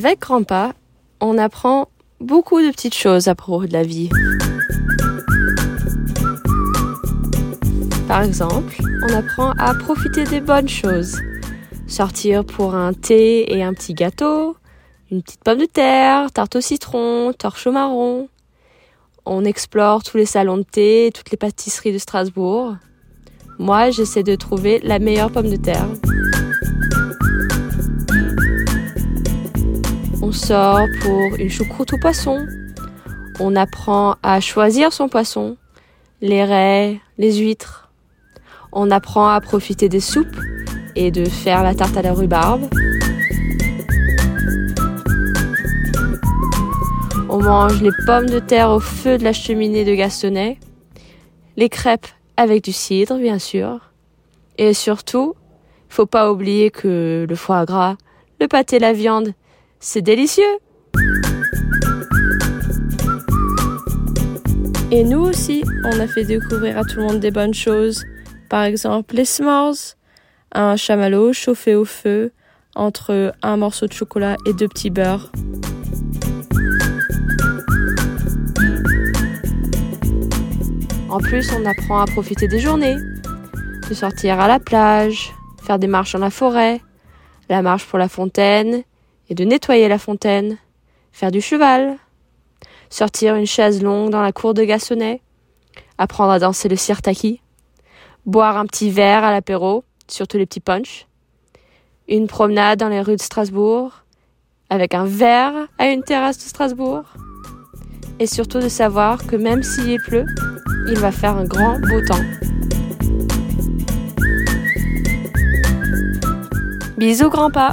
Avec Grandpa, on apprend beaucoup de petites choses à propos de la vie. Par exemple, on apprend à profiter des bonnes choses. Sortir pour un thé et un petit gâteau, une petite pomme de terre, tarte au citron, torche au marron. On explore tous les salons de thé, toutes les pâtisseries de Strasbourg. Moi, j'essaie de trouver la meilleure pomme de terre. On sort pour une choucroute au poisson. On apprend à choisir son poisson, les raies, les huîtres. On apprend à profiter des soupes et de faire la tarte à la rhubarbe. On mange les pommes de terre au feu de la cheminée de Gastonnet, les crêpes avec du cidre, bien sûr. Et surtout, faut pas oublier que le foie gras, le pâté, la viande, c'est délicieux. Et nous aussi, on a fait découvrir à tout le monde des bonnes choses. Par exemple, les s'mores, un chamallow chauffé au feu entre un morceau de chocolat et deux petits beurres. En plus, on apprend à profiter des journées, de sortir à la plage, faire des marches dans la forêt, la marche pour la fontaine, et de nettoyer la fontaine, faire du cheval, sortir une chaise longue dans la cour de Gassonnet, apprendre à danser le sirtaki, boire un petit verre à l'apéro, surtout les petits punch, une promenade dans les rues de Strasbourg, avec un verre à une terrasse de Strasbourg, et surtout de savoir que même s'il pleut, il va faire un grand beau temps. Bisous grand-pa